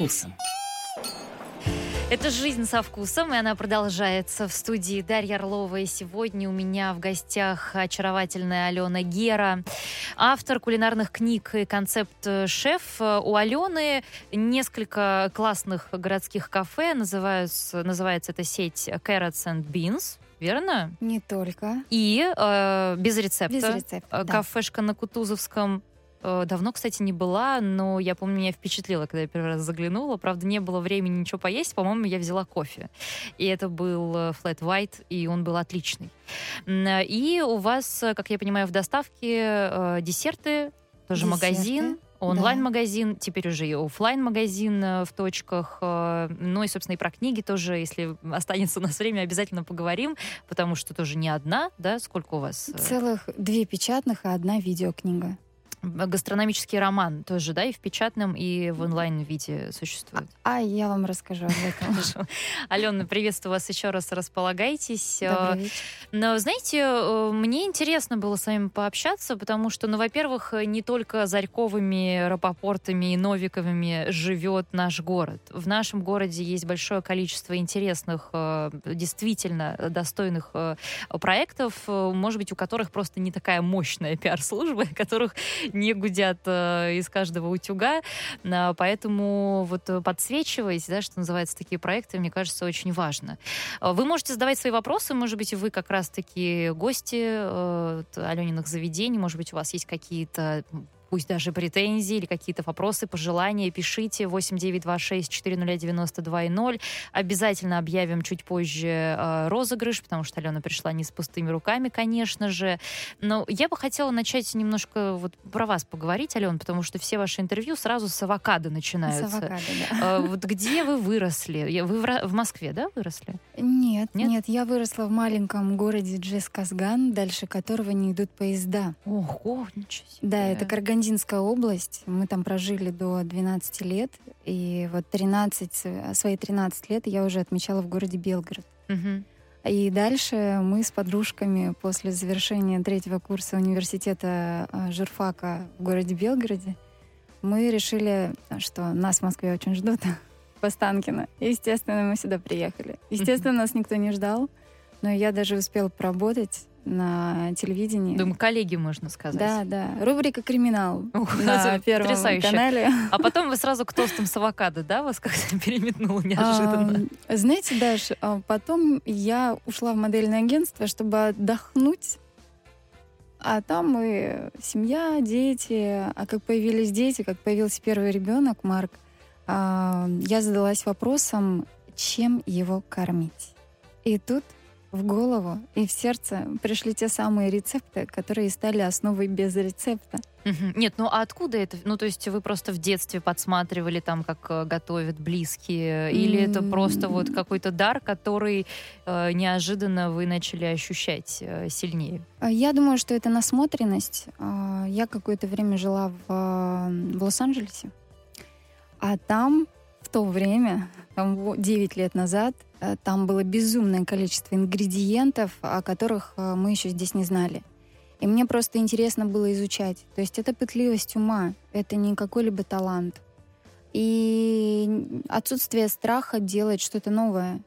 вкусом. Это «Жизнь со вкусом», и она продолжается в студии Дарья Орлова. И сегодня у меня в гостях очаровательная Алена Гера, автор кулинарных книг и концепт-шеф. У Алены несколько классных городских кафе. Называются, называется эта сеть Carrots and Beans верно? Не только. И э, без рецепта. Без рецепта, да. Кафешка на Кутузовском Э, давно, кстати, не была, но я помню, меня впечатлило, когда я первый раз заглянула. Правда, не было времени ничего поесть. По-моему, я взяла кофе. И это был э, flat white, и он был отличный. И у вас, как я понимаю, в доставке э, десерты, тоже десерты. магазин. Онлайн-магазин, да. теперь уже и офлайн магазин в точках. Ну и, собственно, и про книги тоже, если останется у нас время, обязательно поговорим, потому что тоже не одна, да? Сколько у вас? Целых две печатных и одна видеокнига гастрономический роман тоже, да, и в печатном, и в онлайн-виде существует. А, а я вам расскажу об этом. Хорошо. Алена, приветствую вас еще раз, располагайтесь. Добрый вечер. Но, знаете, э, мне интересно было с вами пообщаться, потому что, ну, во-первых, не только Зарьковыми, Рапопортами и Новиковыми живет наш город. В нашем городе есть большое количество интересных, э, действительно достойных э, проектов, может быть, у которых просто не такая мощная пиар-служба, которых не гудят э, из каждого утюга. Э, поэтому вот подсвечивать, да, что называется, такие проекты, мне кажется, очень важно. Э, вы можете задавать свои вопросы, может быть, вы как раз-таки гости э, Алениных заведений, может быть, у вас есть какие-то пусть даже претензии или какие-то вопросы, пожелания, пишите 8926-409-92-0. Обязательно объявим чуть позже э, розыгрыш, потому что Алена пришла не с пустыми руками, конечно же. Но я бы хотела начать немножко вот про вас поговорить, Алена, потому что все ваши интервью сразу с авокадо начинаются. С авокадо, да. Э, вот где вы выросли? Вы в Москве, да, выросли? Нет, нет, нет, я выросла в маленьком городе Джесказган, дальше которого не идут поезда. Ого, ничего себе. Да, это Карган Карагандинская область. Мы там прожили до 12 лет. И вот 13, свои 13 лет я уже отмечала в городе Белгород. Угу. И дальше мы с подружками после завершения третьего курса университета а, журфака в городе Белгороде мы решили, что нас в Москве очень ждут в Останкино. естественно, мы сюда приехали. Естественно, нас никто не ждал, но я даже успела поработать на телевидении. Думаю, коллеги, можно сказать. Да, да. Рубрика «Криминал» Ух, на Первом потрясающе. канале. А потом вы сразу к тостам с авокадо, да, вас как-то переметнуло неожиданно? А, знаете, Даш, а потом я ушла в модельное агентство, чтобы отдохнуть. А там мы семья, дети. А как появились дети, как появился первый ребенок, Марк, а, я задалась вопросом, чем его кормить. И тут в голову и в сердце пришли те самые рецепты, которые стали основой без рецепта. Нет, ну а откуда это? Ну, то есть вы просто в детстве подсматривали там, как э, готовят близкие, или mm. это просто вот какой-то дар, который э, неожиданно вы начали ощущать э, сильнее? А я думаю, что это насмотренность. А, я какое-то время жила в, э, в Лос-Анджелесе, а там то время, там 9 лет назад, Э, там было безумное количество ингредиентов, о которых э, мы еще здесь не знали. И мне просто интересно было изучать. То есть это пытливость ума, это не какой-либо талант. И отсутствие страха делать что-то новое.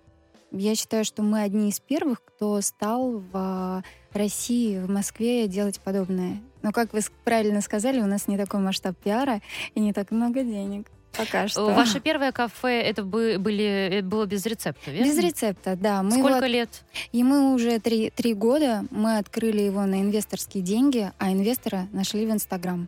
Я считаю, что мы одни из первых, кто стал в России, в Москве делать подобное. Но, как вы правильно сказали, у нас не такой масштаб пиара и не так много денег. Пока что. Ваше первое кафе это были, было без рецепта, верно? Без рецепта, да. Мы Сколько вот, лет? И мы уже три, три года, мы открыли его на инвесторские деньги, а инвестора нашли в Инстаграм.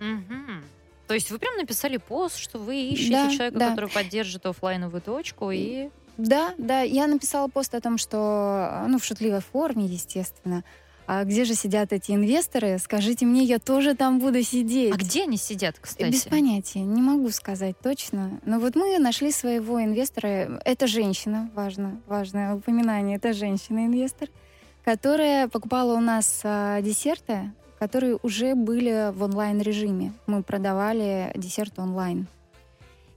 Угу. То есть вы прям написали пост, что вы ищете да, человека, да. который поддержит офлайновую точку и... Да, да, я написала пост о том, что, ну, в шутливой форме, естественно, а где же сидят эти инвесторы? Скажите мне, я тоже там буду сидеть. А где они сидят, кстати? Без понятия, не могу сказать точно. Но вот мы нашли своего инвестора. Это женщина, важно, важное упоминание. Это женщина-инвестор, которая покупала у нас а, десерты, которые уже были в онлайн-режиме. Мы продавали десерты онлайн.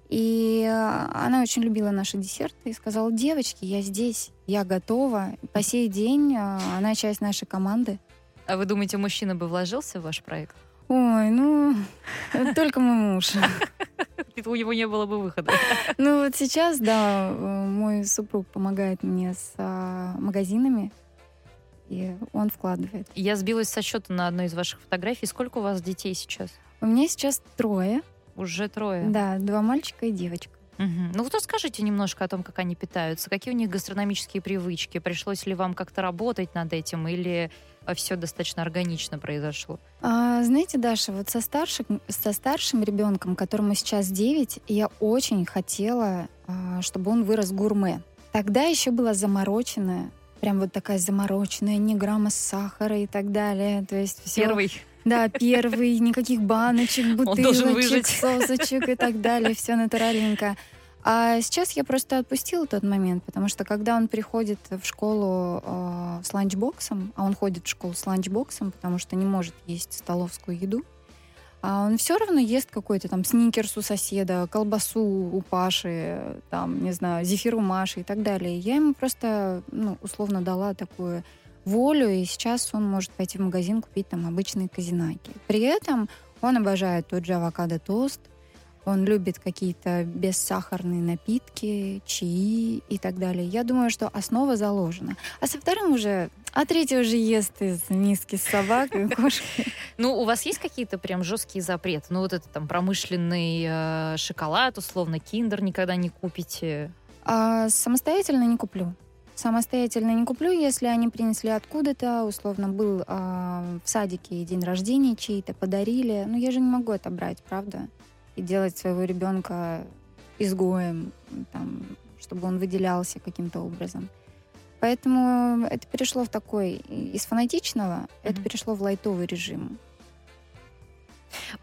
И э, она очень любила наши десерты и сказала, девочки, я здесь, я готова. По сей день э, она часть нашей команды. А вы думаете, мужчина бы вложился в ваш проект? Ой, ну, только мой муж. у него не было бы выхода. Ну вот сейчас, да, мой супруг помогает мне с а, магазинами, и он вкладывает. Я сбилась со счета на одной из ваших фотографий. Сколько у вас детей сейчас? У меня сейчас трое. Уже трое? Да, два мальчика и девочка. Угу. Ну вот расскажите немножко о том, как они питаются, какие у них гастрономические привычки, пришлось ли вам как-то работать над этим или а, все достаточно органично произошло? А, знаете, Даша, вот со старшим, со старшим ребенком, которому сейчас 9, я очень хотела, а, чтобы он вырос гурме. Тогда еще была замороченная, прям вот такая замороченная, ни грамма сахара и так далее. То есть все... Первый. Да, первый, никаких баночек, бутылочек, сосочек и так далее, все натуральненько. А сейчас я просто отпустила тот момент, потому что когда он приходит в школу э, с ланчбоксом, а он ходит в школу с ланчбоксом, потому что не может есть столовскую еду, а он все равно ест какой-то там сникерс у соседа, колбасу у Паши, там, не знаю, зефир у Маши и так далее. Я ему просто, ну, условно дала такую волю, и сейчас он может пойти в магазин купить там обычные казинаки. При этом он обожает тот же авокадо-тост, он любит какие-то бессахарные напитки, чаи и так далее. Я думаю, что основа заложена. А со вторым уже, а третий уже ест из миски с собакой, кошкой. Ну, у вас есть какие-то прям жесткие запреты? Ну, вот это там промышленный э, шоколад, условно, киндер никогда не купите? А, самостоятельно не куплю. Самостоятельно не куплю, если они принесли откуда-то, условно, был э, в садике день рождения чей-то, подарили. Но я же не могу это брать, правда? и делать своего ребенка изгоем, там, чтобы он выделялся каким-то образом. Поэтому это перешло в такой из фанатичного, mm-hmm. это перешло в лайтовый режим.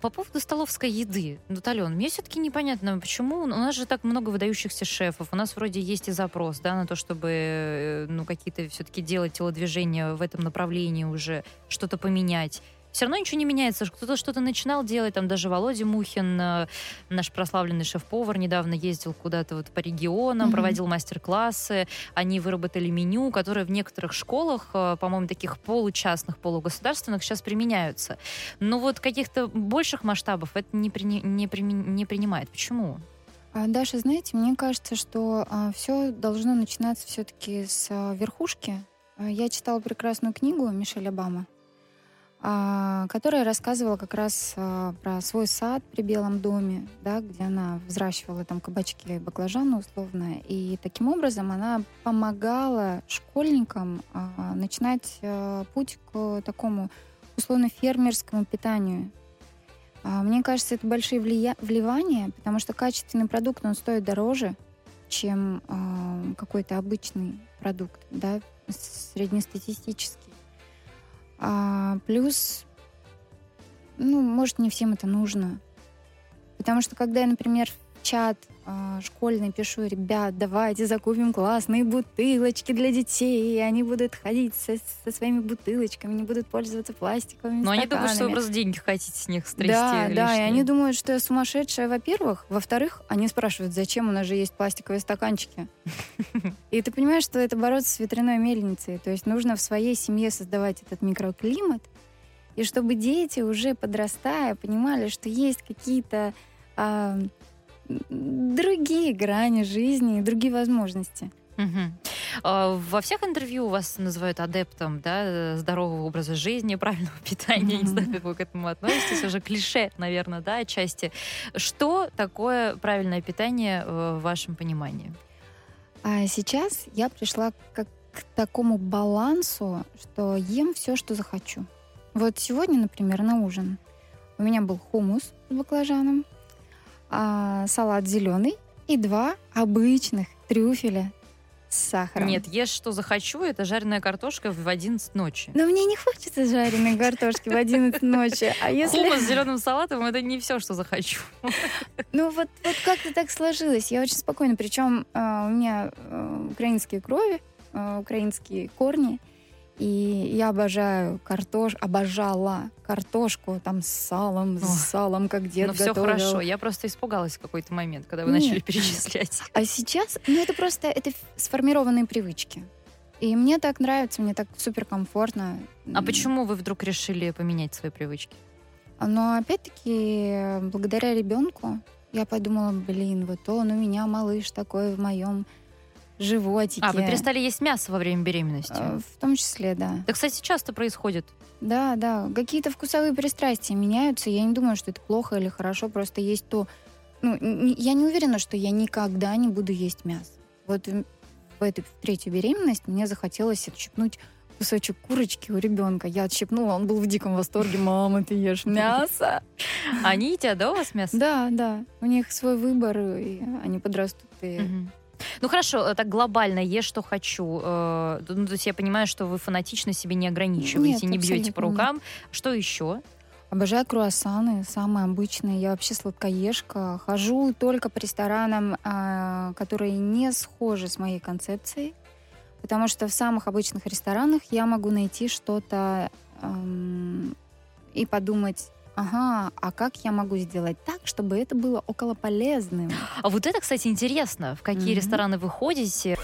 По поводу столовской еды, ну, Ален, мне все-таки непонятно, почему у нас же так много выдающихся шефов, у нас вроде есть и запрос, да, на то, чтобы, э, ну, какие-то все-таки делать телодвижения в этом направлении уже, что-то поменять все равно ничего не меняется. Кто-то что-то начинал делать, там даже Володя Мухин, э, наш прославленный шеф-повар, недавно ездил куда-то вот по регионам, mm-hmm. проводил мастер-классы. Они выработали меню, которое в некоторых школах, э, по-моему, таких получастных, полугосударственных, сейчас применяются. Но вот каких-то больших масштабов это не, при, не, при, не принимает. Почему? А, Даша, знаете, мне кажется, что а, все должно начинаться все-таки с а, верхушки. Я читала прекрасную книгу Мишель Обама которая рассказывала как раз а, про свой сад при Белом доме, да, где она взращивала там кабачки и баклажаны условно. И таким образом она помогала школьникам а, начинать путь к такому условно фермерскому питанию. Мне кажется, это большие влия- вливания, потому что качественный продукт, он стоит дороже, чем какой-то обычный продукт, да, среднестатистический. А, плюс, ну, может, не всем это нужно. Потому что когда я, например, чат а, школьный пишу, ребят, давайте закупим классные бутылочки для детей, и они будут ходить со, со своими бутылочками, не будут пользоваться пластиковыми Но они думают, что вы просто деньги хотите с них стрясти. Да, лишние. да, и они думают, что я сумасшедшая, во-первых. Во-вторых, они спрашивают, зачем у нас же есть пластиковые стаканчики. И ты понимаешь, что это бороться с ветряной мельницей. То есть нужно в своей семье создавать этот микроклимат, и чтобы дети уже подрастая понимали, что есть какие-то другие грани жизни и другие возможности. Угу. Во всех интервью вас называют адептом да, здорового образа жизни, правильного питания. Mm-hmm. Не знаю, как вы к этому относитесь. Уже клише, наверное, да, отчасти. Что такое правильное питание э, в вашем понимании? А сейчас я пришла как к такому балансу, что ем все, что захочу. Вот сегодня, например, на ужин у меня был хумус с баклажаном, а, салат зеленый и два обычных трюфеля с сахаром. Нет, ешь что захочу, это жареная картошка в 11 ночи. Но мне не хочется жареной картошки в 11 ночи. А если... Хумус с зеленым салатом это не все, что захочу. Ну вот, вот как-то так сложилось. Я очень спокойно. Причем э, у меня э, украинские крови, э, украинские корни. И я обожаю картош, обожала картошку там с салом, О, с салом, как дед ну, готовил. все хорошо. Я просто испугалась в какой-то момент, когда вы Нет. начали перечислять. А сейчас, ну это просто, это сформированные привычки. И мне так нравится, мне так супер комфортно. А почему вы вдруг решили поменять свои привычки? Но опять-таки, благодаря ребенку, Я подумала, блин, вот он у меня малыш такой в моем животике. А, вы перестали есть мясо во время беременности? Э, В том числе, да. Это, кстати, часто происходит. Да, да. Какие-то вкусовые пристрастия меняются. Я не думаю, что это плохо или хорошо. Просто есть то... Ну, я не уверена, что я никогда не буду есть мясо. Вот в этой в третью беременность мне захотелось отщипнуть кусочек курочки у ребенка. Я отщипнула, он был в диком восторге. Мама, ты ешь мясо? Они едят, да, у вас мясо? Да, да. У них свой выбор, и они подрастут. и- Мгм. Ну хорошо, э, так глобально ешь, что хочу. Э, Ну, то есть я понимаю, что вы фанатично себе не ограничиваете, Нет, не бьете по абсолютно нет. рукам. Что еще? Обожаю круассаны, самые обычные. Я вообще сладкоежка. Хожу только по ресторанам, а, которые не схожи с моей концепцией. Потому что в самых обычных ресторанах я могу найти что-то эм, и подумать, ага, а как я могу сделать так, чтобы это было около полезным? А вот это, кстати, интересно. В какие Мгм. рестораны вы ходите?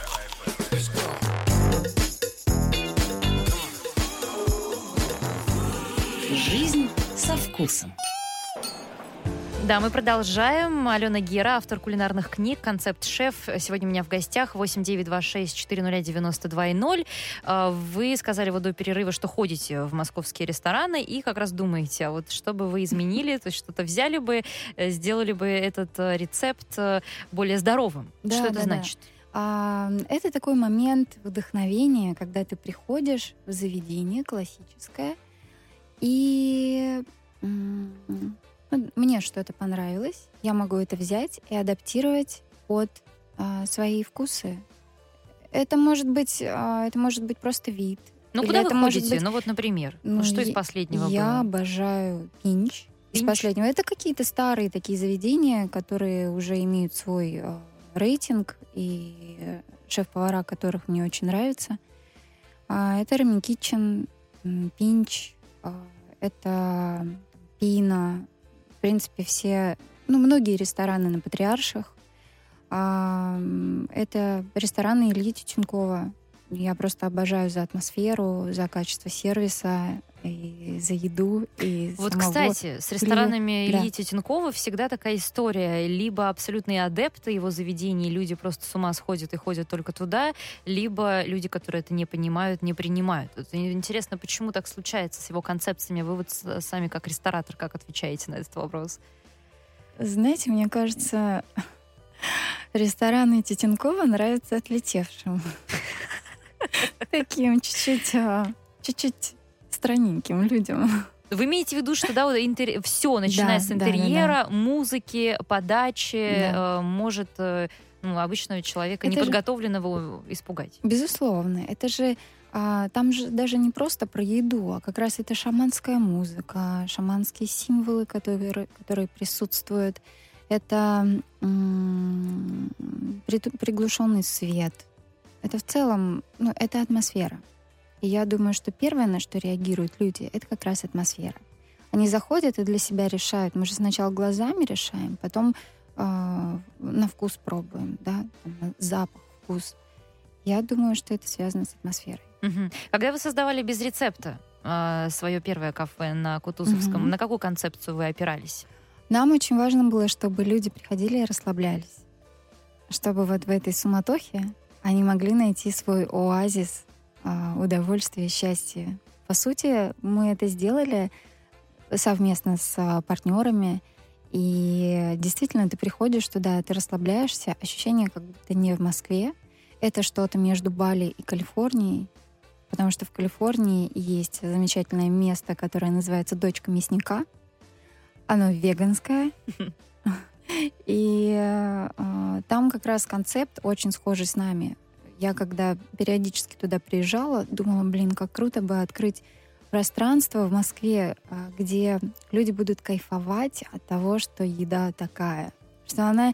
Жизнь со вкусом. Да, мы продолжаем. Алена Гера, автор кулинарных книг, концепт-шеф. Сегодня у меня в гостях 8926-400-92-0. А, Вы сказали вот до перерыва, что ходите в московские рестораны и как раз думаете, а вот что бы вы изменили, то есть что-то взяли бы, э, сделали бы этот э, рецепт э, более здоровым. Да, что это да, да. значит? А, это такой момент вдохновения, когда ты приходишь в заведение классическое, и мне что-то понравилось, я могу это взять и адаптировать под а, свои вкусы. Это может быть, а, это может быть просто вид. Ну, Или куда вы это может ходите? быть- Ну, вот, например. Ну, Ну, что из последнего Я было? обожаю пинч. Из Пинч? последнего. Это какие-то старые такие заведения, которые уже имеют свой э, рейтинг, и э, шеф-повара которых мне очень нравятся. А, это Рами Китчен, Пинч, а, это Пина. Принципе, все, ну, многие рестораны на Патриарших. А, это рестораны Ильи Тютюнкова. Я просто обожаю за атмосферу, за качество сервиса, и за еду, и Вот, самого- кстати, с ресторанами Да. Ильи Тютюнкова всегда такая история. Либо абсолютные адепты его заведений, люди просто с ума сходят и ходят только туда, либо люди, которые это не понимают, не принимают. Вот интересно, почему так случается с его концепциями? Вы вот сами как ресторатор, как отвечаете на этот вопрос? Знаете, мне кажется, рестораны Титенкова нравятся отлетевшим. Таким чуть-чуть, а, чуть-чуть странненьким людям. Вы имеете в виду, что да, вот все, начиная Да, с да, да, интерьера, музыки, подачи, Да. э, может э, ну, обычного человека Это же- неподготовленного испугать. Безусловно, это же а, там же даже не просто про еду, а как раз это шаманская музыка, шаманские символы, которые, которые присутствуют. Это м, приглушенный свет. Это в целом, ну, это атмосфера. И я думаю, что первое, на что реагируют люди, это как раз атмосфера. Они заходят и для себя решают. Мы же сначала глазами решаем, потом а, на вкус пробуем, да, там, на запах, вкус. Я думаю, что это связано с атмосферой. Мгм. Когда вы создавали без рецепта свое первое кафе на Кутузовском, Мгм. на какую концепцию вы опирались? Нам очень важно было, чтобы люди приходили и расслаблялись. Чтобы вот в этой суматохе они могли найти свой оазис а, удовольствия, счастья. По сути, мы это сделали совместно с а, партнерами. И действительно, ты приходишь туда, ты расслабляешься, ощущение, как будто не в Москве. Это что-то между Бали и Калифорнией, потому что в Калифорнии есть замечательное место, которое называется «Дочка мясника». Оно веганское. И э, там как раз концепт очень схожий с нами. Я когда периодически туда приезжала, думала, блин, как круто бы открыть пространство в Москве, э, где люди будут кайфовать от того, что еда такая, что она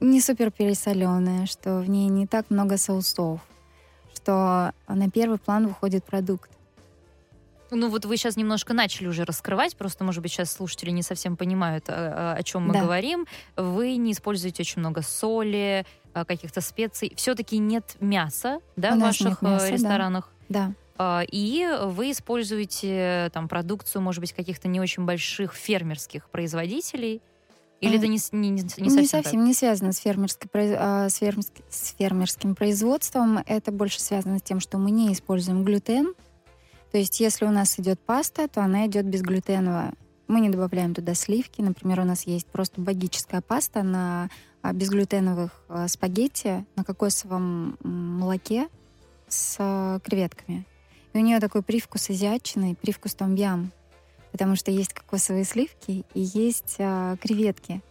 не супер пересоленая, что в ней не так много соусов, что на первый план выходит продукт. Ну вот вы сейчас немножко начали уже раскрывать, просто, может быть, сейчас слушатели не совсем понимают, о, о чем мы Да. говорим. Вы не используете очень много соли, а, каких-то специй. Все-таки нет мяса, да, в ваших мяса, э, да. ресторанах. Да. А, И вы используете там продукцию, может быть, каких-то не очень больших фермерских производителей. Или а, это не, не, не совсем Не совсем, так? не связано с, фермерской, а, с, фермерским, с фермерским производством. Это больше связано с тем, что мы не используем глютен. То есть если у нас идет паста, то она идет безглютеновая. Мы не добавляем туда сливки. Например, у нас есть просто богическая паста на безглютеновых а, спагетти на кокосовом молоке с креветками. И у нее такой привкус азиатчины, привкус том ям потому что есть кокосовые сливки и есть а, креветки.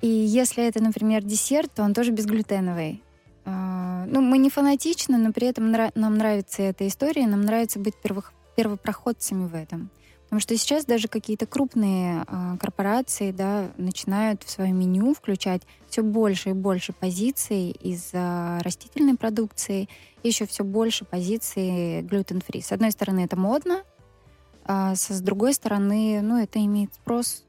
И если это, например, десерт, то он тоже безглютеновый. А, ну, мы не фанатичны, но при этом нам нравится эта история, нам нравится быть первых, первопроходцами в этом. Потому что сейчас даже какие-то крупные а, корпорации да, начинают в свое меню включать все больше и больше позиций из а, растительной продукции, и еще все больше позиций глютен-фри. С одной стороны, это модно, а с другой стороны, ну, это имеет спрос.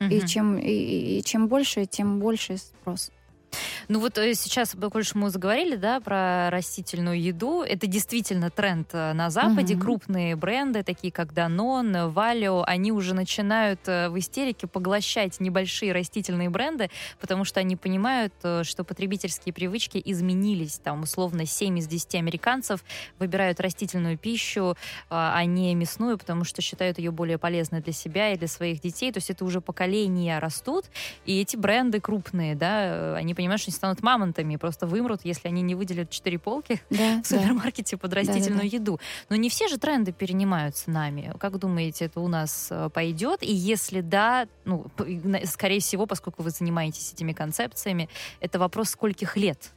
Угу. И, чем, и, и чем больше, тем больше спрос. Ну вот э, сейчас, больше мы заговорили, да, про растительную еду. Это действительно тренд э, на Западе. Угу. Крупные бренды, такие как Danone, Valio, они уже начинают э, в истерике поглощать небольшие растительные бренды, потому что они понимают, что потребительские привычки изменились. Там, условно, 7 из 10 американцев выбирают растительную пищу, а не мясную, потому что считают ее более полезной для себя и для своих детей. То есть это уже поколения растут, и эти бренды крупные, да, они понимаешь, что они станут мамонтами, просто вымрут, если они не выделят четыре полки да, в супермаркете да. под растительную да, да, еду. Но не все же тренды перенимаются нами. Как думаете, это у нас э, пойдет? И если да, ну, скорее всего, поскольку вы занимаетесь этими концепциями, это вопрос скольких лет?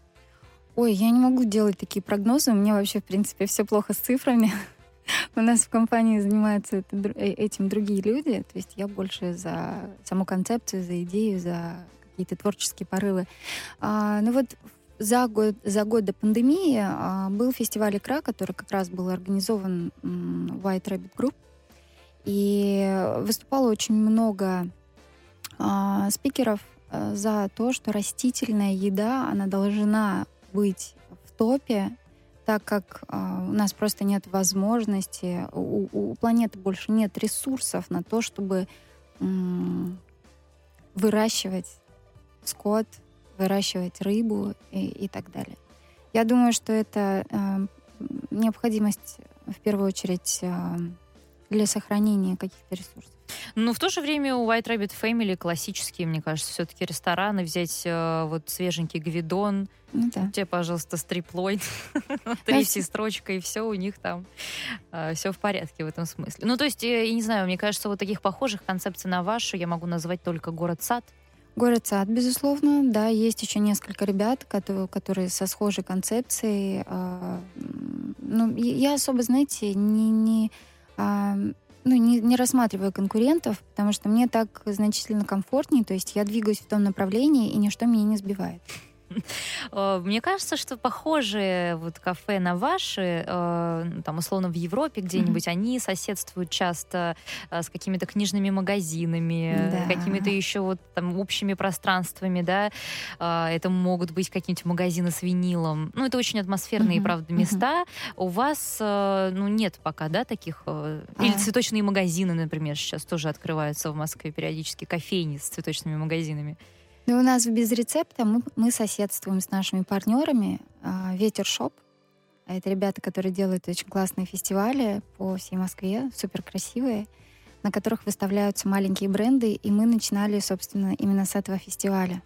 Ой, я не могу делать такие прогнозы. У меня вообще, в принципе, все плохо с цифрами. У нас в компании занимаются э, этим другие люди. То есть я больше за саму концепцию, за идею, за какие-то творческие порывы. А, ну вот за год, за год до пандемии а, был фестиваль «Икра», который как раз был организован White Rabbit Group. И выступало очень много а, спикеров а, за то, что растительная еда, она должна быть в топе, так как а, у нас просто нет возможности, у, у планеты больше нет ресурсов на то, чтобы м- выращивать скот, выращивать рыбу и, и так далее. Я думаю, что это э, необходимость в первую очередь э, для сохранения каких-то ресурсов. Но в то же время у White Rabbit Family классические, мне кажется, все-таки рестораны. Взять э, вот свеженький гвидон, ну, да. тебе, пожалуйста, стриплойд, третья строчка, и все у них там, э, все в порядке в этом смысле. Ну, то есть, я не знаю, мне кажется, вот таких похожих концепций на вашу я могу назвать только город-сад. Город Сад, безусловно, да, есть еще несколько ребят, которые, которые со схожей концепцией. Э, ну, я особо, знаете, не, не, э, ну, не, не рассматриваю конкурентов, потому что мне так значительно комфортнее, то есть я двигаюсь в том направлении, и ничто меня не сбивает. Э, мне кажется, что похожие вот кафе на ваши, э, ну, там, условно, в Европе где-нибудь, mm-hmm. они соседствуют часто э, с какими-то книжными магазинами, да. какими-то еще вот там общими пространствами, да. Это могут быть какие-нибудь магазины с винилом. Ну, это очень атмосферные, mm-hmm. правда, места. Mm-hmm. У вас, ну, нет пока, да, таких... Или а. цветочные магазины, например, сейчас тоже открываются в Москве периодически, кофейни с цветочными магазинами. Ну, у нас «Без рецепта» мы, мы соседствуем с нашими партнерами а, «Ветер Шоп». Это ребята, которые делают очень классные фестивали по всей Москве, супер красивые, на которых выставляются маленькие бренды, и мы начинали, собственно, именно с этого фестиваля.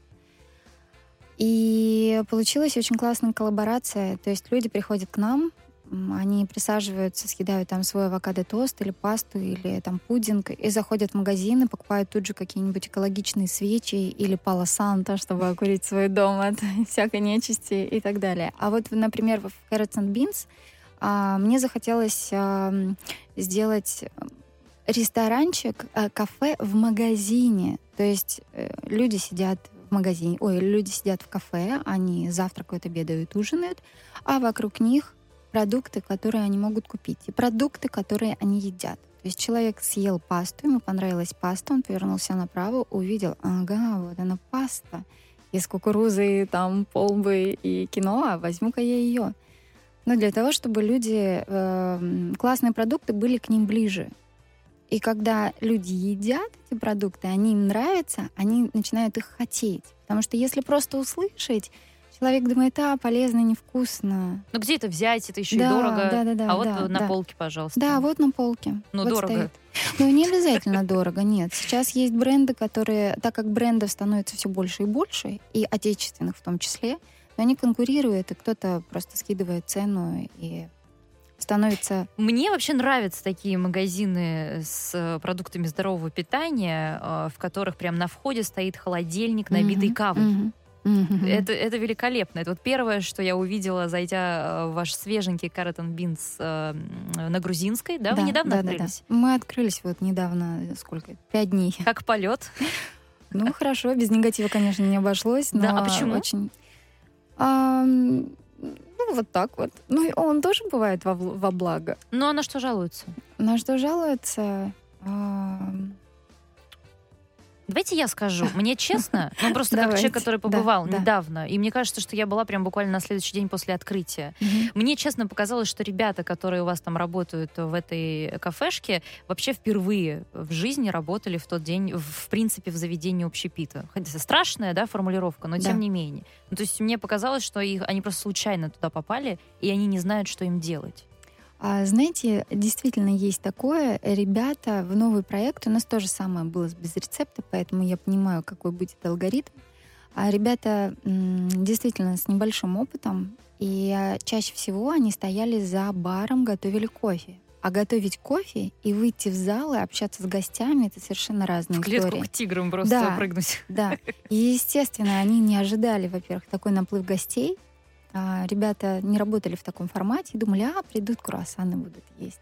И получилась очень классная коллаборация. То есть люди приходят к нам, они присаживаются, съедают там свой авокадо-тост или пасту, или там пудинг, и заходят в магазин и покупают тут же какие-нибудь экологичные свечи или пало санта, чтобы окурить свой дом от всякой нечисти и так далее. А вот, например, в Carrots and Beans а, мне захотелось а, сделать ресторанчик, а, кафе в магазине. То есть э, люди сидят в магазине, ой, люди сидят в кафе, они завтракают, обедают, ужинают, а вокруг них продукты, которые они могут купить, и продукты, которые они едят. То есть человек съел пасту, ему понравилась паста, он повернулся направо, увидел, ага, вот она паста из кукурузы, там, полбы и киноа, возьму-ка я ее. Но для того, чтобы люди, э, классные продукты были к ним ближе. И когда люди едят эти продукты, они им нравятся, они начинают их хотеть. Потому что если просто услышать, человек думает, а, полезно, невкусно. Ну где это взять? Это еще Да, и дорого. да, да, да, а вот да, на да. полке, пожалуйста. Да, вот на полке. Ну, Вот дорого. стоит. Ну, не обязательно дорого, нет. Сейчас есть бренды, которые, так как брендов становится все больше и больше, и отечественных в том числе, то они конкурируют, и кто-то просто скидывает цену и становится... Мне вообще нравятся такие магазины с э, продуктами здорового питания, э, в которых прям на входе стоит холодильник, набитый Мгм, кавой. мгм, Это, это великолепно. Это вот первое, что я увидела, зайдя э, в ваш свеженький Каратон Бинс э, на Грузинской. Да, вы недавно да, да, да. открылись? Мы открылись вот недавно, сколько? Пять дней. Как полет. Ну, хорошо, без негатива, конечно, не обошлось, но Да, а почему? очень... Ну, вот так вот. Ну, он тоже бывает во, во благо. Ну, а на что жалуются? На что жалуются? Ам, Давайте я скажу. Мне честно, ну просто как Давайте. человек, который Да, побывал да. недавно, и мне кажется, что я была прям буквально на следующий день после открытия. мгм. Мне честно показалось, что ребята, которые у вас там работают в этой кафешке, вообще впервые в жизни работали в тот день, в, в принципе, в заведении общепита. Хотя страшная, да, формулировка, но Да. тем не менее. Ну, то есть мне показалось, что их, они просто случайно туда попали, и они не знают, что им делать. А, знаете, действительно есть такое. Ребята в новый проект, у нас то же самое было без рецепта, поэтому я понимаю, какой будет алгоритм. А ребята действительно с небольшим опытом, и а, чаще всего они стояли за баром, готовили кофе. А готовить кофе и выйти в зал и общаться с гостями — это совершенно разные В клетку истории. к тиграм просто Да. прыгнуть. Да. И, естественно, они не ожидали, во-первых, такой наплыв гостей. А, ребята не работали в таком формате и думали, а, придут круассаны будут есть.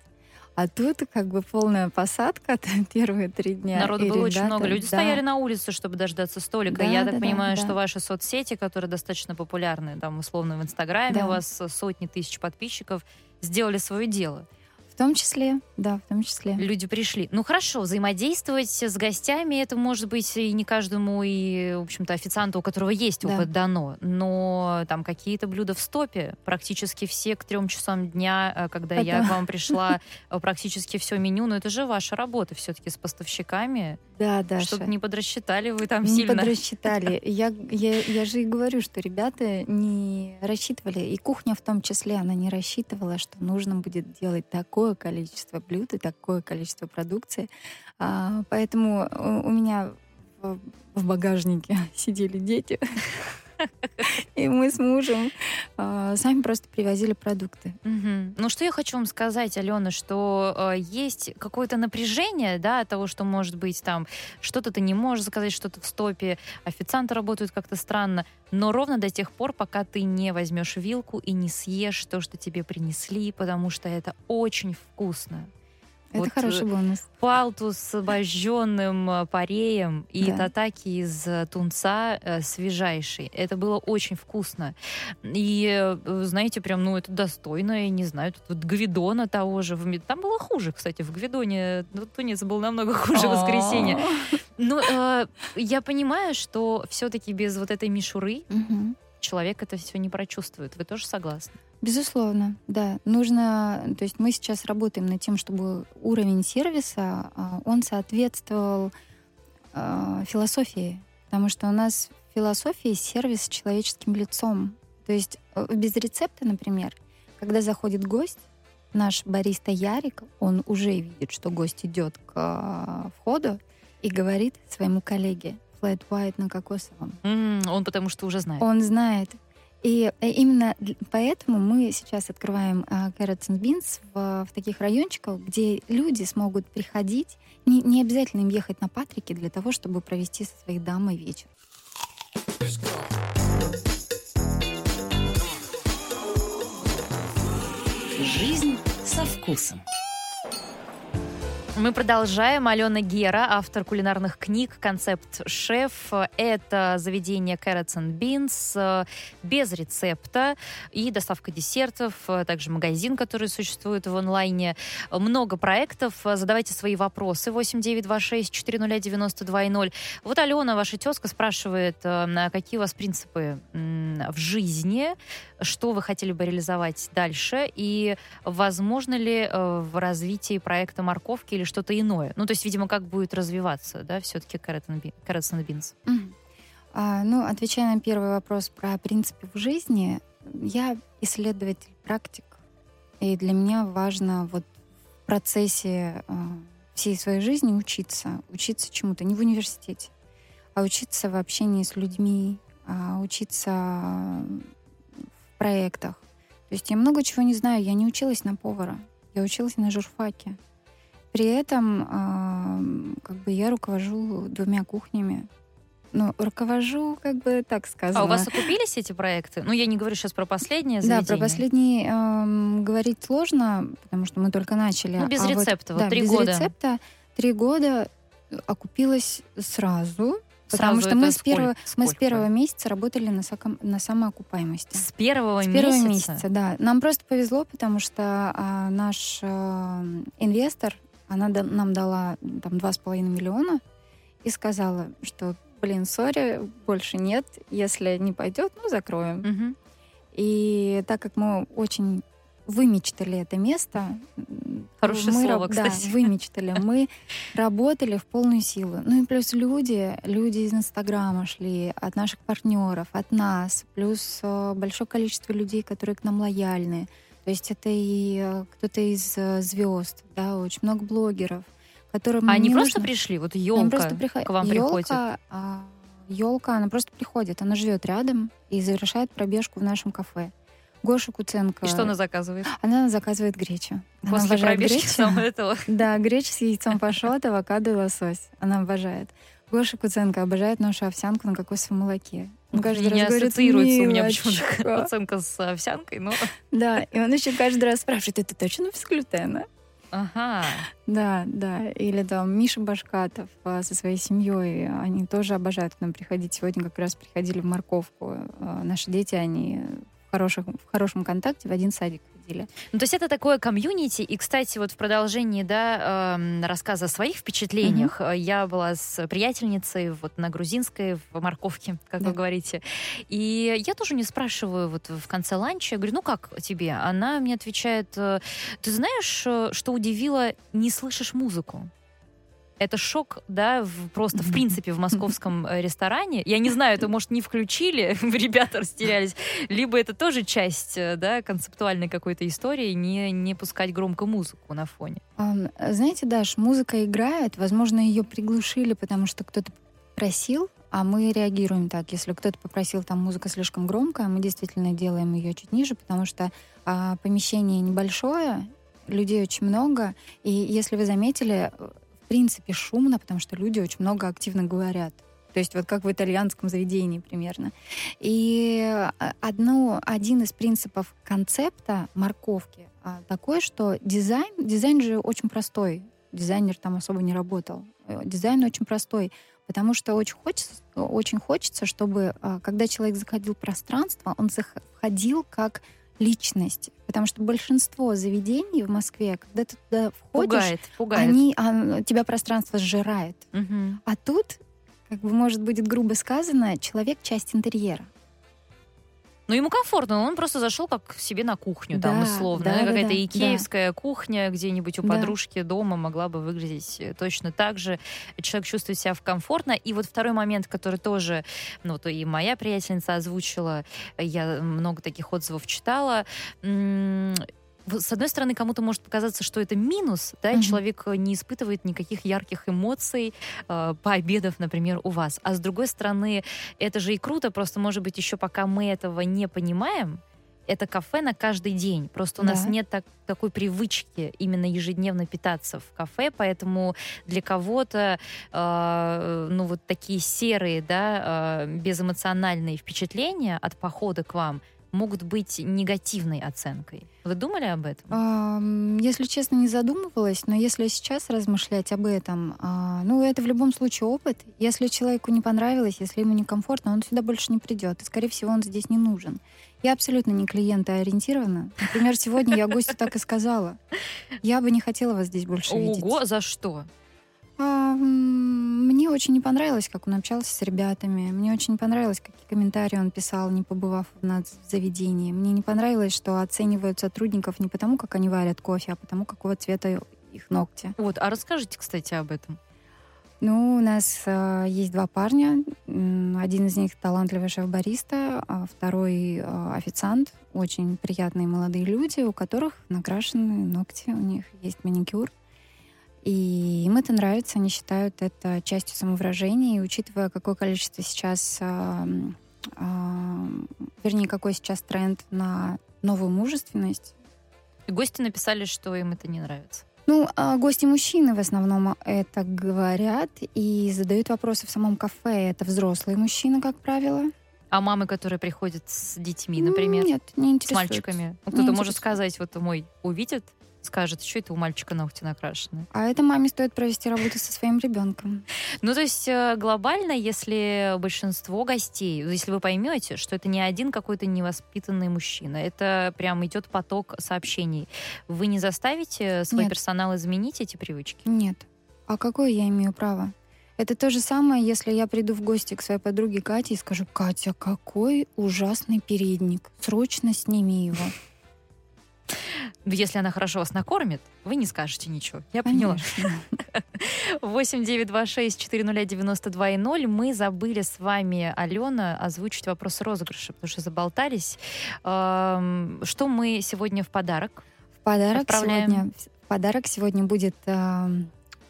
А тут как бы полная посадка первые три дня. Народу И было очень ребята, много. Люди да, стояли на улице, чтобы дождаться столика. Да, Я да, так да, понимаю, да. что ваши соцсети, которые достаточно популярны, там, условно, в Инстаграме, Да. у вас сотни тысяч подписчиков, сделали свое дело. В том числе, да, в том числе. Люди пришли. Ну хорошо, взаимодействовать с гостями, это может быть и не каждому, и, в общем-то, официанту, у которого есть Да. опыт, дано. Но там какие-то блюда в стопе. Практически все к трем часам дня, э, когда я Это- к вам пришла, э, практически все меню. Но это же ваша работа все-таки с поставщиками. Да, Даша. Что-то не подрасчитали вы там не сильно. подрасчитали. Я, я, я же и говорю, что ребята не рассчитывали, и кухня в том числе, она не рассчитывала, что нужно будет делать такое количество блюд и такое количество продукции. А, поэтому у, меня в багажнике сидели дети, и мы с мужем а, сами просто привозили продукты. Ну, что я хочу вам сказать, Алена, что э, есть какое-то напряжение, да, от того, что, может быть, там что-то ты не можешь заказать, что-то в стопе, официанты работают как-то странно, но ровно до тех пор, пока ты не возьмешь вилку и не съешь то, что тебе принесли, потому что это очень вкусно. Это Вот, хороший э, бонус. Палту с обожженным э, пареем и Да. татаки из э, тунца свежайший. Это было очень вкусно. И, знаете, прям, ну, это достойно, я не знаю, тут вот Гвидона того же. Там было хуже, кстати, в Гвидоне ну, тунец был намного хуже воскресенье. Но э, я понимаю, что все-таки без вот этой мишуры. Человек это все не прочувствует. Вы тоже согласны? Безусловно, да. Нужно, то есть мы сейчас работаем над тем, чтобы уровень сервиса, а, он соответствовал а, философии, потому что у нас в философии сервис с человеческим лицом. То есть э, без рецепта, например, когда заходит гость, наш бариста Ярик, он уже видит, что гость идет к а, входу и говорит своему коллеге flat white на кокосовом. М, Он потому что уже знает. Он знает. И э, именно поэтому мы сейчас открываем а, Carrots and Beans в, в таких райончиках, где люди смогут приходить. Не, не обязательно им ехать на Патрике для того, чтобы провести со своей дамой вечер. Жизнь со вкусом. Мы продолжаем. Алена Гера, автор кулинарных книг, концепт-шеф. Это заведение Carrots and Beans э, без рецепта и доставка десертов, э, также магазин, который существует в онлайне. Много проектов. Задавайте свои вопросы. 8926-400-92-0. Вот Алена, ваша тезка, спрашивает, э, на какие у вас принципы в жизни. Что вы хотели бы реализовать дальше, и возможно ли э, в развитии проекта морковки или что-то иное? Ну, то есть, видимо, как будет развиваться, да, все-таки Carrots and Beans? Мгм. А, ну, отвечая на первый вопрос про принципы в жизни, я исследователь, практик, и для меня важно вот в процессе а, всей своей жизни учиться, учиться чему-то не в университете, а учиться в общении с людьми, а, учиться проектах. То есть я много чего не знаю, я не училась на повара, я училась на журфаке. При этом а, как бы я руковожу двумя кухнями. Ну, руковожу, как бы так сказано. А у вас окупились эти проекты? Ну, я не говорю сейчас про последнее Да, заведение. про последний эм, говорить сложно, потому что мы только начали. Ну, без А вот, рецепта, вот да, три без года. рецепта три года окупилась сразу, потому что мы с, первого, мы с первого месяца работали на, соком- на самоокупаемости. С первого, С первого месяца? месяца, да. Нам просто повезло, потому что а, наш а, инвестор, она да- нам дала там два с половиной миллиона и сказала, что, блин, сори, больше нет, если не пойдет, ну закроем. Мгм. И так как мы очень вымечтали это место, Хорошее мы слово, раб- да, кстати. вымечтали, мы работали в полную силу. Ну и плюс люди, люди из Инстаграма шли, от наших партнеров, от нас, плюс э, большое количество людей, которые к нам лояльны. То есть это и э, кто-то из звезд, да, очень много блогеров, которым А они просто нужно- пришли? Вот елка просто приход- к вам приходит? Ёлка, а, елка, она просто приходит, она живет рядом и завершает пробежку в нашем кафе. Гоша Куценко. И что она заказывает? Она заказывает гречу. Она После обожает пробежки гречу. этого. Да, греча с яйцом пашот, авокадо и лосось. Она обожает. Гоша Куценко обожает нашу овсянку на кокосовом молоке. Он каждый не раз говорит, ассоциируется у меня почему-то оценка с овсянкой, но... Да, и он еще каждый раз спрашивает, это точно без глютена? Ага. Да, да. Или там Миша Башкатов а, со своей семьей, они тоже обожают к нам приходить. Сегодня как раз приходили в морковку. А, Наши дети, они хороших, в хорошем контакте в один садик ходили. Ну, то есть это такое комьюнити. И, кстати, вот в продолжении да, эм, рассказа о своих впечатлениях, э, я была с приятельницей вот на грузинской, в морковке, как Да. вы говорите. И я тоже не спрашиваю вот в конце ланча, я говорю, ну как тебе? Она мне отвечает, э, ты знаешь, э, что удивило, не слышишь музыку. Это шок, да, в- просто в принципе в московском э, ресторане. Я не знаю, это может не включили, ребята растерялись, либо это тоже часть, э, да, концептуальной какой-то истории, не, не пускать громко музыку на фоне. Знаете, Даш, музыка играет, возможно, ее приглушили, потому что кто-то просил, а мы реагируем так. Если кто-то попросил, там музыка слишком громкая, мы действительно делаем ее чуть ниже, потому что а, помещение небольшое, людей очень много, и если вы заметили, в принципе шумно, потому что люди очень много активно говорят. То есть вот как в итальянском заведении примерно. И а, одно, один из принципов концепта морковки а, такой, что дизайн, дизайн же очень простой. Дизайнер там особо не работал. Э, Дизайн очень простой, потому что очень хочется, очень хочется, чтобы а, когда человек заходил в пространство, он заходил как личность. Потому что большинство заведений в Москве, когда ты туда входишь, Пугает, пугает. они, а, тебя пространство сжирает. Мгм. А тут, как бы, может, будет грубо сказано, человек — часть интерьера. Ну, ему комфортно, он просто зашел как себе на кухню, там, Да, условно. да, Да, да, Какая-то да, икеевская кухня где-нибудь у Да. подружки дома могла бы выглядеть э, точно так же. Человек чувствует себя комфортно. И вот второй момент, который тоже, ну, то и моя приятельница озвучила, я много таких отзывов читала, с одной стороны, кому-то может показаться, что это минус, да, Мгм. человек э, не испытывает никаких ярких эмоций, э, пообедав, например, у вас. А с другой стороны, это же и круто, просто, может быть, еще пока мы этого не понимаем, это кафе на каждый день. Просто у нас Да. нет так- такой привычки именно ежедневно питаться в кафе, поэтому для кого-то, э, ну, вот такие серые, да, э, безэмоциональные впечатления от похода к вам могут быть негативной оценкой. Вы думали об этом? Если честно, не задумывалась, но если сейчас размышлять об этом, а, ну, это в любом случае опыт. Если человеку не понравилось, если ему некомфортно, он сюда больше не придет. И, скорее всего, он здесь не нужен. Я абсолютно не клиентоориентирована. Например, сегодня я гостю так и сказала. Я бы не хотела вас здесь больше видеть. Ого, за что? А, мне очень не понравилось, как он общался с ребятами. Мне очень не понравилось, какие комментарии он писал, не побывав в заведении. Мне не понравилось, что оценивают сотрудников не потому, как они варят кофе, а потому, какого цвета их ногти. Вот, а расскажите, кстати, об этом. Ну, у нас э, есть два парня. Один из них талантливый шеф-бариста, а второй э, официант. Очень приятные молодые люди, у которых накрашены ногти, у них есть маникюр. И им это нравится, они считают это частью самовыражения. И учитывая, какое количество сейчас, э, э, вернее, какой сейчас тренд на новую мужественность. И гости написали, что им это не нравится. Ну, а гости мужчины в основном это говорят и задают вопросы в самом кафе. Это взрослые мужчины, как правило. А мамы, которые приходят с детьми, например? Нет, не интересует. С мальчиками? Ну, кто-то может сказать, вот мой увидит, скажет, что это у мальчика ногти накрашены. А это маме стоит провести работу со своим ребенком. Ну, то есть э, глобально, если большинство гостей, если вы поймете, что это не один какой-то невоспитанный мужчина, это прям идет поток сообщений, вы не заставите свой Нет. персонал изменить эти привычки? Нет. А какое я имею право? Это то же самое, если я приду в гости к своей подруге Кате и скажу, Катя, какой ужасный передник, срочно сними его. Если она хорошо вас накормит, вы не скажете ничего. Я поняла. 8 9 2 6 4 92 и 0. Мы забыли с вами, Алена, озвучить вопрос розыгрыша, потому что заболтались. Что мы сегодня в подарок? В подарок сегодня, в подарок сегодня будет э,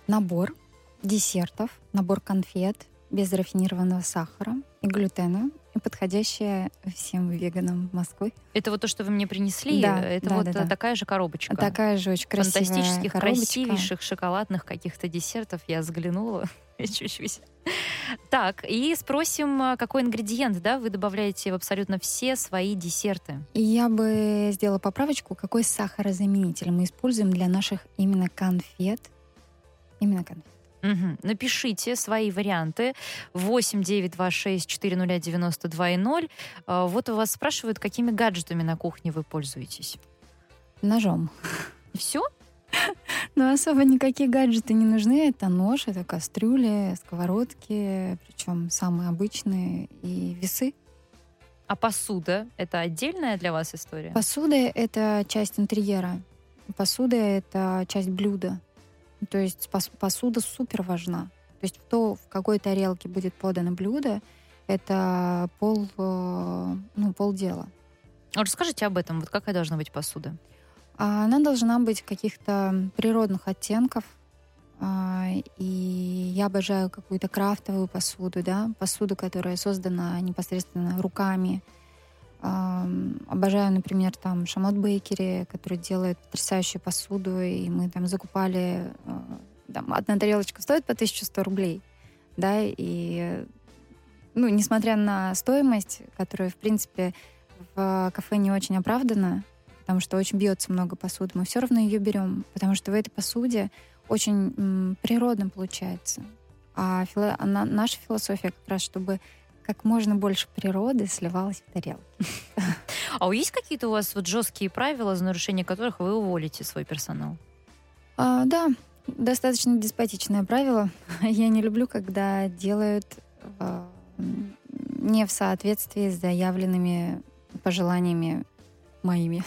набор десертов, набор конфет без рафинированного сахара и глютена подходящая всем веганам Москвы. Это вот то, что вы мне принесли? Да, Это да, вот да, да. такая же коробочка? Такая же очень красивая Фантастических, коробочка. красивейших шоколадных каких-то десертов. Я взглянула. Чуть-чуть. Так, и спросим, а, какой ингредиент, да, вы добавляете в абсолютно все свои десерты? И я бы сделала поправочку, какой сахарозаменитель мы используем для наших именно конфет. Именно конфет. Угу. Напишите свои варианты. 8 926 400 92 0. Вот у вас спрашивают, какими гаджетами на кухне вы пользуетесь? Ножом. Все? Ну, особо никакие гаджеты не нужны. Это нож, это кастрюли, сковородки, причем самые обычные, и весы. А посуда — это отдельная для вас история? Посуда — это часть интерьера. Посуда — это часть блюда. То есть посуда супер важна. То есть то, в какой тарелке будет подано блюдо, это пол, э, ну, полдела. А расскажите об этом. Вот какая должна быть посуда? А она должна быть каких-то природных оттенков. А, и я обожаю какую-то крафтовую посуду, да, посуду, которая создана непосредственно руками, Обожаю, например, там Шамот Бейкери, который делает потрясающую посуду, и мы там закупали... А, там, одна тарелочка стоит по 1100 рублей, да, и ну, несмотря на стоимость, которая, в принципе, в кафе не очень оправдана, потому что очень бьется много посуды, мы все равно ее берем, потому что в этой посуде очень м, природно получается. А фило... наша философия как раз, чтобы как можно больше природы сливалось в тарелку. А есть какие-то у вас вот жесткие правила, за нарушение которых вы уволите свой персонал? А, да, достаточно деспотичное правило. Я не люблю, когда делают а, не в соответствии с заявленными пожеланиями моими.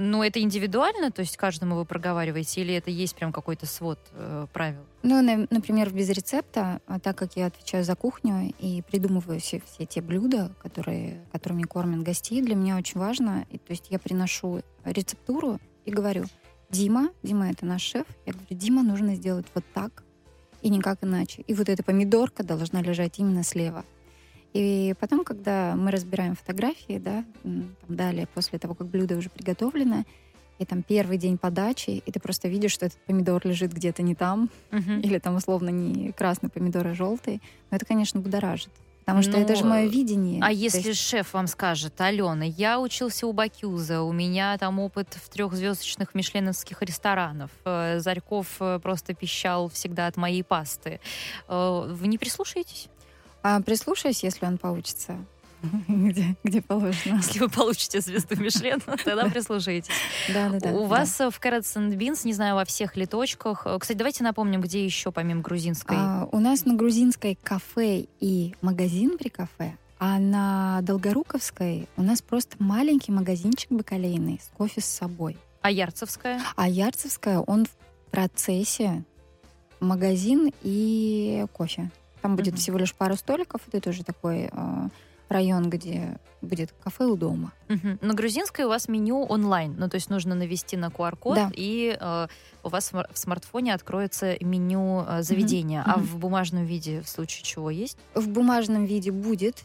Ну, это индивидуально, то есть каждому вы проговариваете, или это есть прям какой-то свод э, правил? Ну, на, например, без рецепта, а так как я отвечаю за кухню и придумываю все, все те блюда, которые, которыми кормят гостей, для меня очень важно. И, то есть я приношу рецептуру и говорю, Дима, Дима это наш шеф, я говорю, Дима, нужно сделать вот так и никак иначе. И вот эта помидорка должна лежать именно слева. И потом, когда мы разбираем фотографии, да, там далее, после того, как блюдо уже приготовлено, и там первый день подачи, и ты просто видишь, что этот помидор лежит где-то не там, uh-huh. или там условно не красный помидор, а желтый. Но это, конечно, будоражит. Потому что ну, это же мое видение. А если есть... шеф вам скажет, Алена, я учился у Бакюза, у меня там опыт в трехзвездочных мишленовских ресторанов, э, Зарьков э, просто пищал всегда от моей пасты. Э, вы не прислушаетесь? А прислушаюсь, если он получится. где, где положено. Если вы получите звезду Мишлен, тогда прислушайтесь. Да, да, да. У вас э, в Carrots and Beans, не знаю, во всех ли точках. Э, Кстати, давайте напомним, где еще помимо грузинской. А, у нас на грузинской кафе и магазин при кафе, а на Долгоруковской у нас просто маленький магазинчик бакалейный с кофе с собой. А Ярцевская? А Ярцевская, он в процессе магазин и кофе. Там будет Мгм. всего лишь пару столиков. Это тоже такой э, район, где будет кафе у дома. Мгм. На грузинской у вас меню онлайн. Ну, то есть нужно навести на QR-код, Да. и э, у вас в смар- в смартфоне откроется меню э, заведения. А мгм. в бумажном виде в случае чего есть? В бумажном виде будет.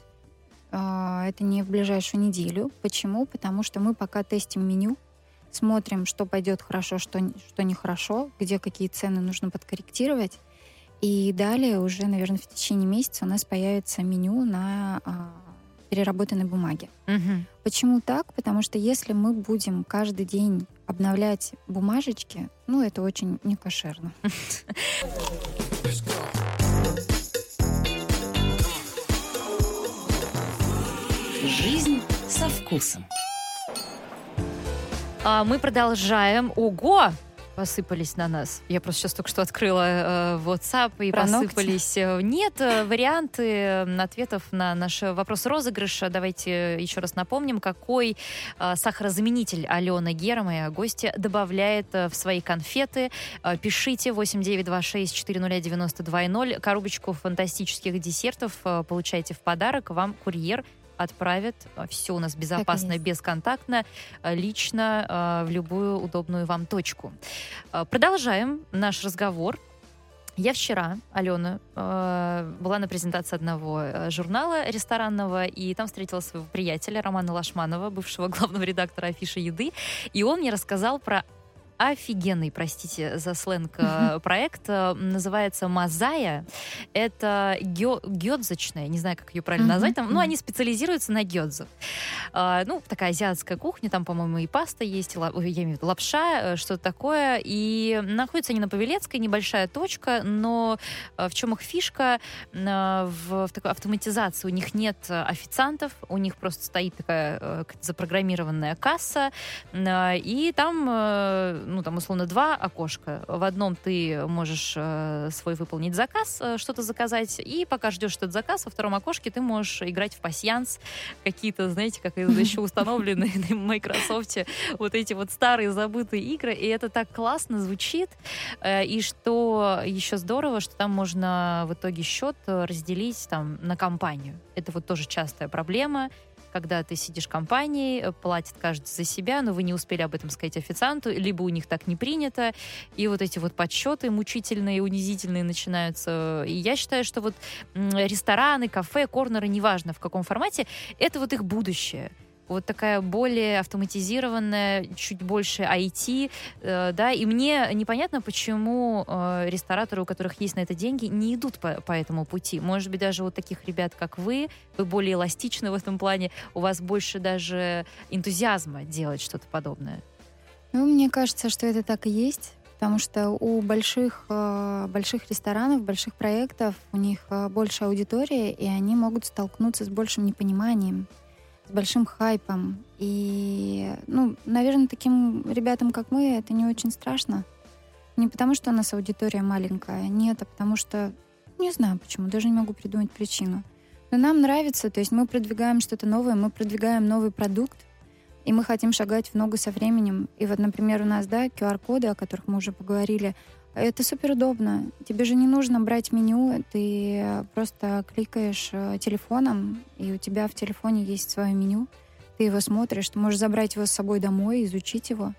а, Это не в ближайшую неделю. Почему? Потому что мы пока тестим меню, смотрим, что пойдет хорошо, что, что нехорошо, где какие цены нужно подкорректировать. И далее уже, наверное, в течение месяца у нас появится меню на а, переработанной бумаге. Мгм. Почему так? Потому что если мы будем каждый день обновлять бумажечки, ну, это очень некошерно. Жизнь со вкусом. А мы продолжаем. Ого! Посыпались на нас. Я просто сейчас только что открыла э, WhatsApp и Про ногти? посыпались. э, Нет, э, варианты э, ответов на наш вопрос розыгрыша. Давайте еще раз напомним, какой э, сахарозаменитель Алена Гера, моя гостья, добавляет э, в свои конфеты. Э, Пишите 8926-400-92-0. Коробочку фантастических десертов э, получайте в подарок. Вам курьер отправит. Все у нас безопасно, бесконтактно, э, лично э, в любую удобную вам точку. Э, Продолжаем наш разговор. Я вчера, Алена, была на презентации одного журнала ресторанного, и там встретила своего приятеля Романа Лашманова, бывшего главного редактора афиши еды, и он мне рассказал про офигенный, простите за сленг, э, проект. э, Называется «Мозая». Это гё- гёдзочная, не знаю, как ее правильно назвать. Там, ну, они специализируются на гёдзу. А, ну, такая азиатская кухня, там, по-моему, и паста есть, и я имею в виду лапша, э, что-то такое. И находятся они на Павелецкой, небольшая точка, но в чем их фишка? В, в такой автоматизации у них нет официантов, у них просто стоит такая запрограммированная касса, и там, ну, там, условно, два окошка. В одном ты можешь э, свой выполнить заказ, э, что-то заказать, и пока ждешь этот заказ, во втором окошке ты можешь играть в пасьянс, какие-то, знаете, как еще установленные на Microsoft вот эти вот старые забытые игры, и это так классно звучит, Э, и что еще здорово, что там можно в итоге счет разделить там на компанию. Это вот тоже частая проблема, когда ты сидишь в компании, э, платит каждый за себя, но вы не успели об этом сказать официанту, либо у них так не принято, и вот эти вот подсчеты мучительные, унизительные начинаются. И я считаю, что вот рестораны, кафе, корнеры, неважно в каком формате, это вот их будущее. Вот такая более автоматизированная, чуть больше IT, э, да, и мне непонятно, почему э, рестораторы, у которых есть на это деньги, не идут по, по этому пути. Может быть, даже вот таких ребят, как вы, вы более эластичны в этом плане, у вас больше даже энтузиазма делать что-то подобное. Ну, мне кажется, что это так и есть, потому что у больших, э, больших ресторанов, больших проектов у них э, больше аудитория, и они могут столкнуться с большим непониманием, большим хайпом. И, ну, наверное, таким ребятам, как мы, это не очень страшно. Не потому, что у нас аудитория маленькая, нет, а потому что, не знаю почему, даже не могу придумать причину. Но нам нравится, то есть мы продвигаем что-то новое, мы продвигаем новый продукт, и мы хотим шагать в ногу со временем. И вот, например, у нас, да, QR-коды, о которых мы уже поговорили, это супер удобно. Тебе же не нужно брать меню, ты просто кликаешь э, телефоном, и у тебя в телефоне есть свое меню. Ты его смотришь, ты можешь забрать его с собой домой, изучить его.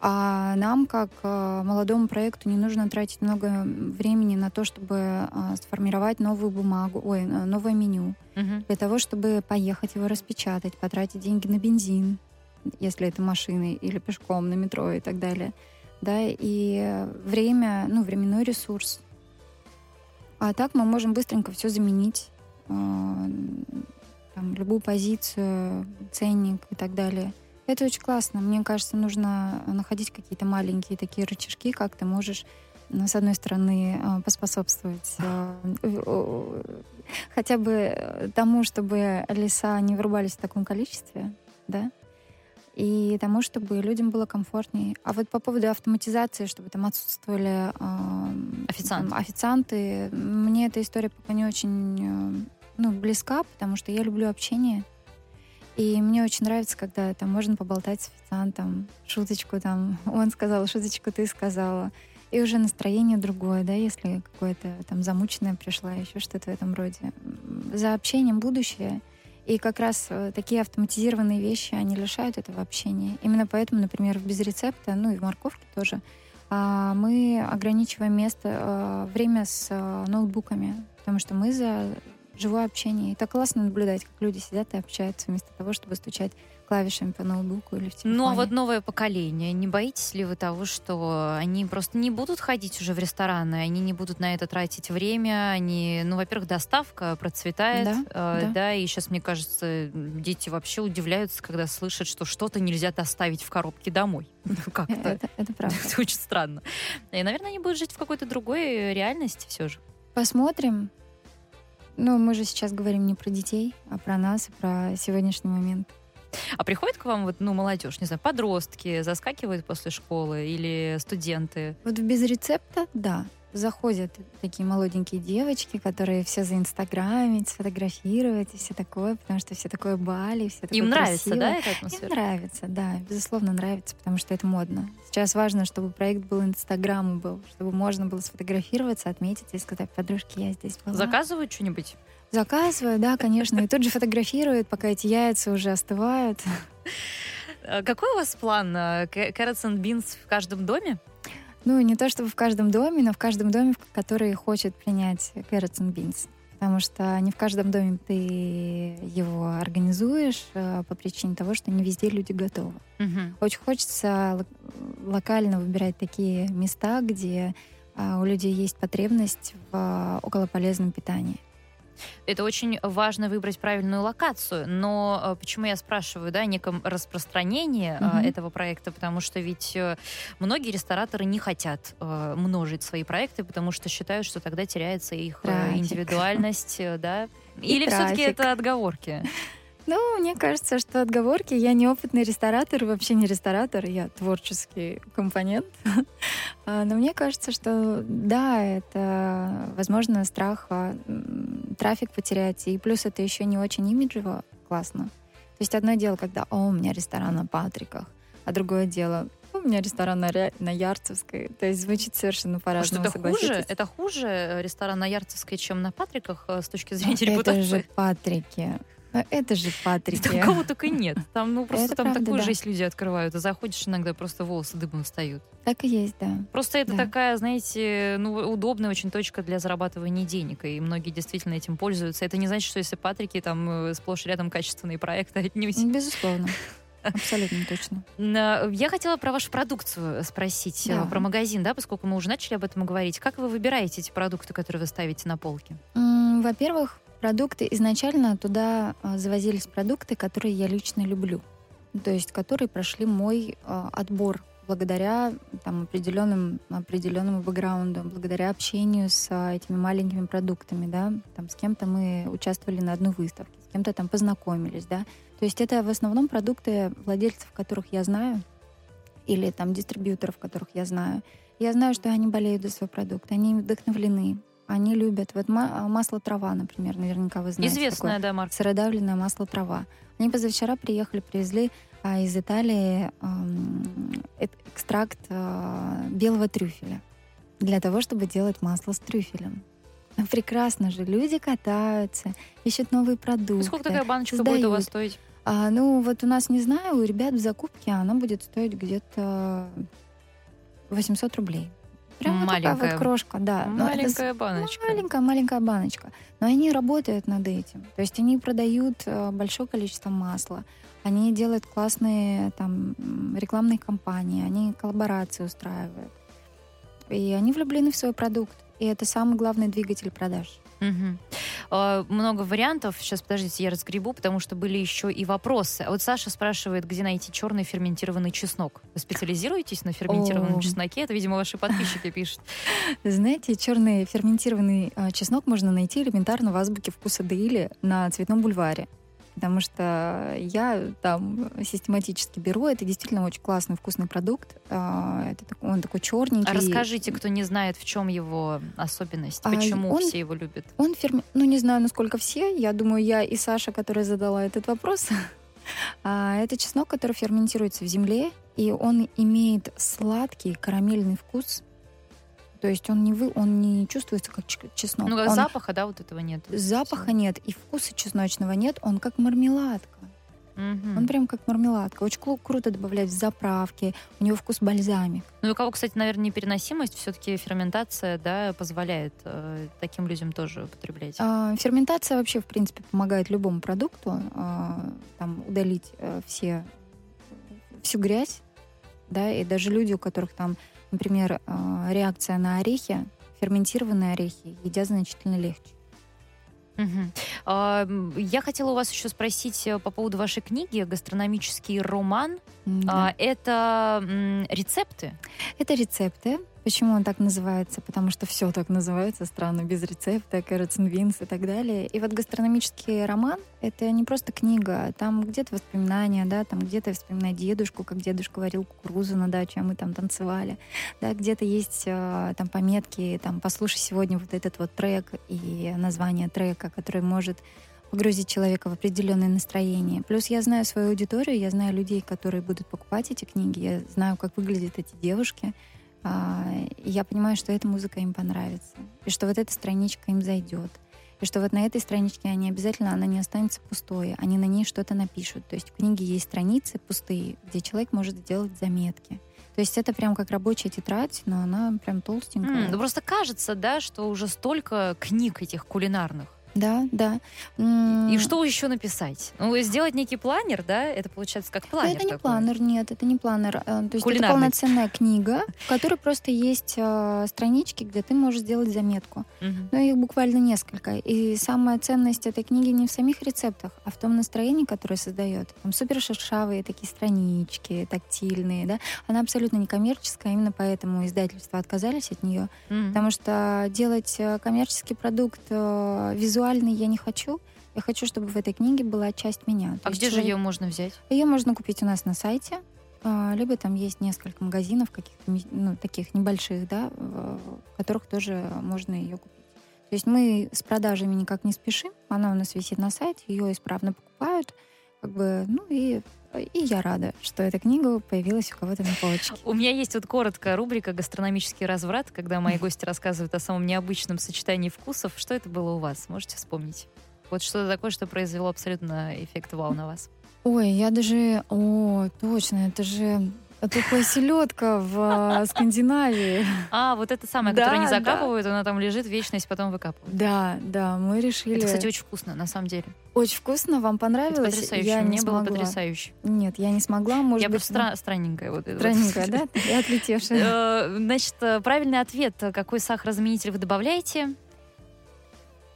А нам, как э, молодому проекту, не нужно тратить много времени на то, чтобы э, сформировать новую бумагу, ой, новое меню Мгм. для того, чтобы поехать его распечатать, потратить деньги на бензин, если это машиной, или пешком на метро и так далее. Да, и э, время, ну, временной ресурс. А так мы можем быстренько все заменить. э, там, любую позицию, ценник и так далее. Это очень классно. Мне кажется, нужно находить какие-то маленькие такие рычажки, как ты можешь ну, с одной стороны, э, поспособствовать хотя бы тому, чтобы леса не вырубались в таком количестве, да, и тому, чтобы людям было комфортнее. А вот по поводу автоматизации, чтобы там отсутствовали э, Официант. там, официанты, мне эта история пока не очень э, ну, близка, потому что я люблю общение. И мне очень нравится, когда там можно поболтать с официантом, шуточку там, он сказал, шуточку ты сказала. И уже настроение другое, да, если какое-то там замученное пришла, еще что-то в этом роде. За общением будущее — и как раз э, такие автоматизированные вещи, они лишают этого общения. Именно поэтому, например, в без рецепта, ну и в морковке тоже, а, мы ограничиваем место, э, время с э, ноутбуками, потому что мы за живое общение. И так классно наблюдать, как люди сидят и общаются вместо того, чтобы стучать клавишами по ноутбуку или в телефоне. Ну, а вот новое поколение, не боитесь ли вы того, что они просто не будут ходить уже в рестораны, они не будут на это тратить время, они, ну, во-первых, доставка процветает, да, э, да. да, и сейчас, мне кажется, дети вообще удивляются, когда слышат, что что-то нельзя доставить в коробке домой. Ну, как это? Это, это правда. Это очень странно. И, наверное, они будут жить в какой-то другой реальности все же. Посмотрим. Ну, мы же сейчас говорим не про детей, а про нас и про сегодняшний момент. А приходит к вам вот, ну, молодежь, не знаю, подростки, заскакивают после школы или студенты? Вот без рецепта, да. Заходят такие молоденькие девочки, которые все за инстаграмить, сфотографировать и все такое, потому что все такое Бали, все такое Им нравится, да, эта атмосфера? Им нравится, да, безусловно нравится, потому что это модно. Сейчас важно, чтобы проект был инстаграму был, чтобы можно было сфотографироваться, отметиться и сказать, подружки, я здесь была. Заказывают что-нибудь? Заказываю, да, конечно. И тут же фотографируют, пока эти яйца уже остывают. А Какой у вас план? Carrots and beans в каждом доме? Ну, не то чтобы в каждом доме, но в каждом доме, в который хочет принять carrots and beans. Потому что не в каждом доме ты его организуешь э, по причине того, что не везде люди готовы. Мгм. Очень хочется ло- локально выбирать такие места, где а, у людей есть потребность в а, околополезном питании. Это очень важно выбрать правильную локацию. Но э, почему я спрашиваю, да, о неком распространении Мгм. этого проекта, потому что ведь э, многие рестораторы не хотят множить свои проекты, потому что считают, что тогда теряется их Трафик. индивидуальность, да. И Или все-таки это отговорки? Ну, мне кажется, что отговорки. Я неопытный ресторатор, вообще не ресторатор, я творческий компонент. А, Но мне кажется, что да, это, возможно, страх а, трафик потерять. И плюс это еще не очень имиджево классно. То есть одно дело, когда «О, у меня ресторан на Патриках», а другое дело «О, у меня ресторан на, Ря- на Ярцевской». То есть звучит совершенно по-разному, это хуже? Это хуже э, ресторан на Ярцевской, чем на Патриках э, с точки зрения Это репутации? же Патрики. Ну, Это же Патрики. Там кого только нет. Там, ну, просто Это там правда, такую да. жизнь люди открывают. И заходишь иногда, просто волосы дыбом встают. Так и есть, да. Просто это Да. такая, знаете, ну, удобная очень точка для зарабатывания денег, и многие действительно этим пользуются. Это не значит, что если Патрики, там э, сплошь рядом качественные проекты отнюдь. Безусловно. Абсолютно точно. Я хотела про вашу продукцию спросить, э, Да. про магазин, да, поскольку мы уже начали об этом говорить. Как вы выбираете эти продукты, которые вы ставите на полке? Во-первых, продукты. Изначально туда а, завозились продукты, которые я лично люблю, то есть которые прошли мой а, отбор благодаря там, определенным, определенному бэкграунду, благодаря общению с а, этими маленькими продуктами, да, там с кем-то мы участвовали на одной выставке, с кем-то там познакомились, да, то есть это в основном продукты владельцев, которых я знаю, или там дистрибьюторов, которых я знаю. Я знаю, что они болеют за свой продукт, они вдохновлены, они любят. Вот ма- масло трава, например, наверняка вы знаете. Известная, такое. да, марка. Сыродавленное масло трава. Они позавчера приехали, привезли а, из Италии эк- экстракт а, белого трюфеля для того, чтобы делать масло с трюфелем. Ну, прекрасно же, люди катаются, ищут новые продукты. Сколько такая баночка будет у вас стоить? А, ну, вот у нас, не знаю, у ребят в закупке она будет стоить где-то 800 рублей. Прям вот такая Маленькая. вот крошка, да. Но это Маленькая баночка. Маленькая, маленькая баночка. Но они работают над этим. То есть они продают э, большое количество масла. Они делают классные там рекламные кампании, они коллаборации устраивают. И они влюблены в свой продукт. И это самый главный двигатель продаж. Мгм. Э, много вариантов. Сейчас, подождите, я разгребу, потому что были еще и вопросы. А вот Саша спрашивает, где найти черный ферментированный чеснок. Вы специализируетесь на ферментированном О. чесноке? Это, видимо, ваши подписчики пишут. Знаете, черный ферментированный а, чеснок можно найти элементарно в азбуке вкуса Деили на Цветном бульваре. Потому что я там систематически беру. Это действительно очень классный, вкусный продукт. А, Это, он такой черненький. А расскажите, кто не знает, в чем его особенность, А, почему он- все его любят. Он ферме... Ну, не знаю, насколько все. Я думаю, я и Саша, которая задала этот вопрос. А, Это чеснок, который ферментируется в земле, и он имеет сладкий карамельный вкус. То есть он не, вы... он не чувствуется как чеснок. Ну, как Он- запаха, да, вот этого нет. Запаха нет, и вкуса чесночного нет. Он как мармеладка. Мгм. Он прям как мармеладка. Очень круто добавлять в заправки. У него вкус бальзамик. Ну, у кого, кстати, наверное, непереносимость, все-таки ферментация, да, позволяет э, таким людям тоже употреблять. А, Ферментация вообще, в принципе, помогает любому продукту а, там, удалить э, все, всю грязь. Да, и даже люди, у которых там, например, а, реакция на орехи, ферментированные орехи едят значительно легче. А, м, Я хотела у вас еще спросить э, по поводу вашей книги «Гастрономический роман». М, да. А, Это рецепты? Это рецепты. Почему он так называется? Потому что все так называется странно, без рецепта, carrots and и так далее. И вот гастрономический роман — это не просто книга, там где-то воспоминания, да, там где-то я вспоминаю дедушку, как дедушка варил кукурузу на даче, а мы там танцевали, да, где-то есть э, там пометки, там «послушай сегодня вот этот вот трек» и название трека, который может погрузить человека в определенное настроение. Плюс я знаю свою аудиторию, я знаю людей, которые будут покупать эти книги, я знаю, как выглядят эти девушки, а, и я понимаю, что эта музыка им понравится, и что вот эта страничка им зайдет, и что вот на этой страничке они обязательно, она не останется пустой, они на ней что-то напишут. То есть в книге есть страницы пустые, где человек может сделать заметки. То есть это прям как рабочая тетрадь, но она прям толстенькая. М, Ну, просто кажется, да, что уже столько книг этих кулинарных. Да, да. И что еще написать? Ну, сделать некий планер, да? Это получается как планер это не такой. планер, нет, это не планер. Э, То есть это Кулинарный. полноценная книга, в которой просто есть э, странички, где ты можешь сделать заметку. Но их буквально несколько. И самая ценность этой книги не в самих рецептах, а в том настроении, которое создает. Там супер шершавые такие странички, тактильные, да. Она абсолютно не коммерческая, именно поэтому издательства отказались от нее. Потому что делать э, коммерческий продукт э, визуальный я не хочу. Я хочу, чтобы в этой книге была часть меня. А где же ее можно взять? Ее можно купить у нас на сайте, а, либо там есть несколько магазинов каких-то ну, таких небольших, да, в которых тоже можно ее купить. То есть мы с продажами никак не спешим, она у нас висит на сайте, ее исправно покупают, как бы, ну и и я рада, что эта книга появилась у кого-то на полочке. У меня есть вот короткая рубрика «Гастрономический разврат», когда мои гости рассказывают о самом необычном сочетании вкусов. Что это было у вас? Можете вспомнить? Вот что-то такое, что произвело абсолютно эффект вау на вас. Ой, я даже... О, точно, это же тухлая селедка в а, Скандинавии. А, вот это самое, которое не закапывают, она там лежит вечность, потом выкапывают. Да, да, мы решили... Это, кстати, очень вкусно, на самом деле. Очень вкусно, вам Это понравилось? потрясающе. Я не Мне было смогла. потрясающе. Нет, я не смогла, может Я быть, просто стра- странненькая. Вот, это вот. странненькая, да? И отлетевшая. Э, Значит, э, правильный ответ. Какой сахарозаменитель вы добавляете?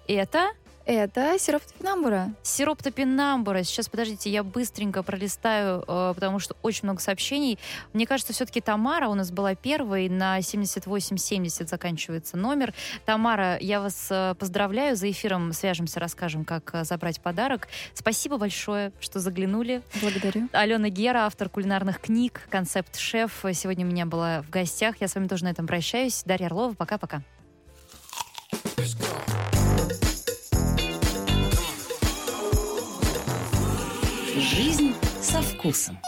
Это Это сироп топинамбура. сироп топинамбура. Сейчас, подождите, я быстренько пролистаю, э, потому что очень много сообщений. Мне кажется, все-таки Тамара у нас была первой. На 7870 заканчивается номер. Тамара, я вас э, поздравляю. За эфиром свяжемся, расскажем, как э, забрать подарок. Спасибо большое, что заглянули. Благодарю. Алена Гера, автор кулинарных книг, концепт-шеф, сегодня у меня была в гостях. Я с вами тоже на этом прощаюсь. Дарья Орлова, пока-пока. Жизнь со вкусом.